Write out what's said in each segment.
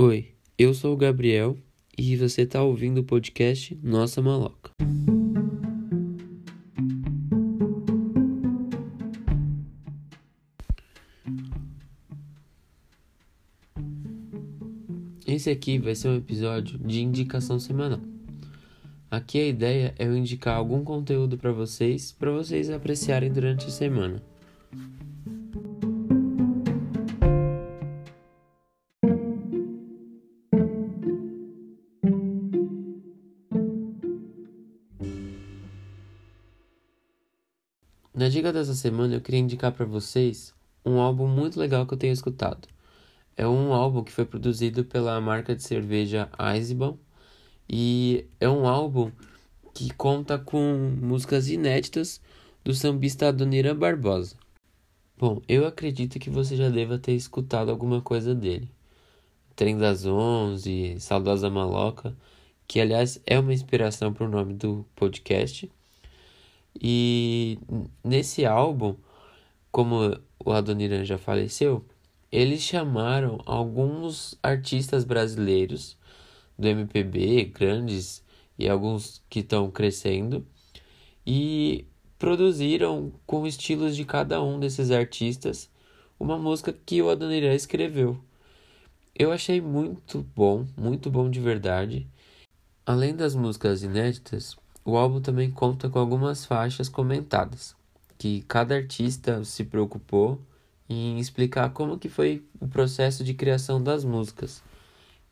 Oi, eu sou o Gabriel e você está ouvindo o podcast Nossa Maloca. Esse aqui vai ser um episódio de indicação semanal. Aqui a ideia é eu indicar algum conteúdo para vocês, para vocês apreciarem durante a semana. Na dica dessa semana eu queria indicar para vocês um álbum muito legal que eu tenho escutado. É um álbum que foi produzido pela marca de cerveja Eisenbahn e é um álbum que conta com músicas inéditas do sambista Adoniran Barbosa. Bom, eu acredito que você já deva ter escutado alguma coisa dele. Trem das Onze, Saudosa Maloca, que aliás é uma inspiração para o nome do podcast. E nesse álbum, como o Adoniran já faleceu, eles chamaram alguns artistas brasileiros do MPB, grandes e alguns que estão crescendo, e produziram com estilos de cada um desses artistas uma música que o Adoniran escreveu. Eu achei muito bom, muito bom de verdade. Além das músicas inéditas, o álbum também conta com algumas faixas comentadas, que cada artista se preocupou em explicar como que foi o processo de criação das músicas.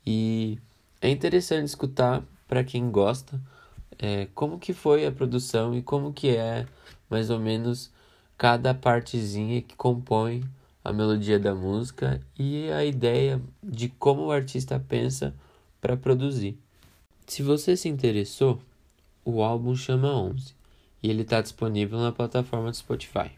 E é interessante escutar para quem gosta é, como que foi a produção e como que é mais ou menos cada partezinha que compõe a melodia da música e a ideia de como o artista pensa para produzir. Se você se interessou, o álbum chama 11 e ele está disponível na plataforma do Spotify.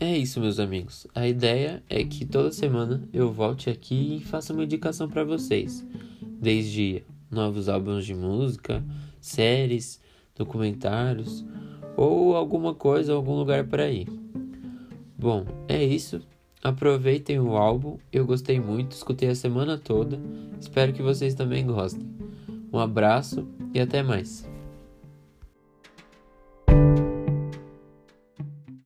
É isso, meus amigos. A ideia é que toda semana eu volte aqui e faça uma indicação para vocês, desde novos álbuns de música, séries, documentários ou alguma coisa, algum lugar para ir. Bom, é isso. Aproveitem o álbum, eu gostei muito, escutei a semana toda. Espero que vocês também gostem. Um abraço e até mais.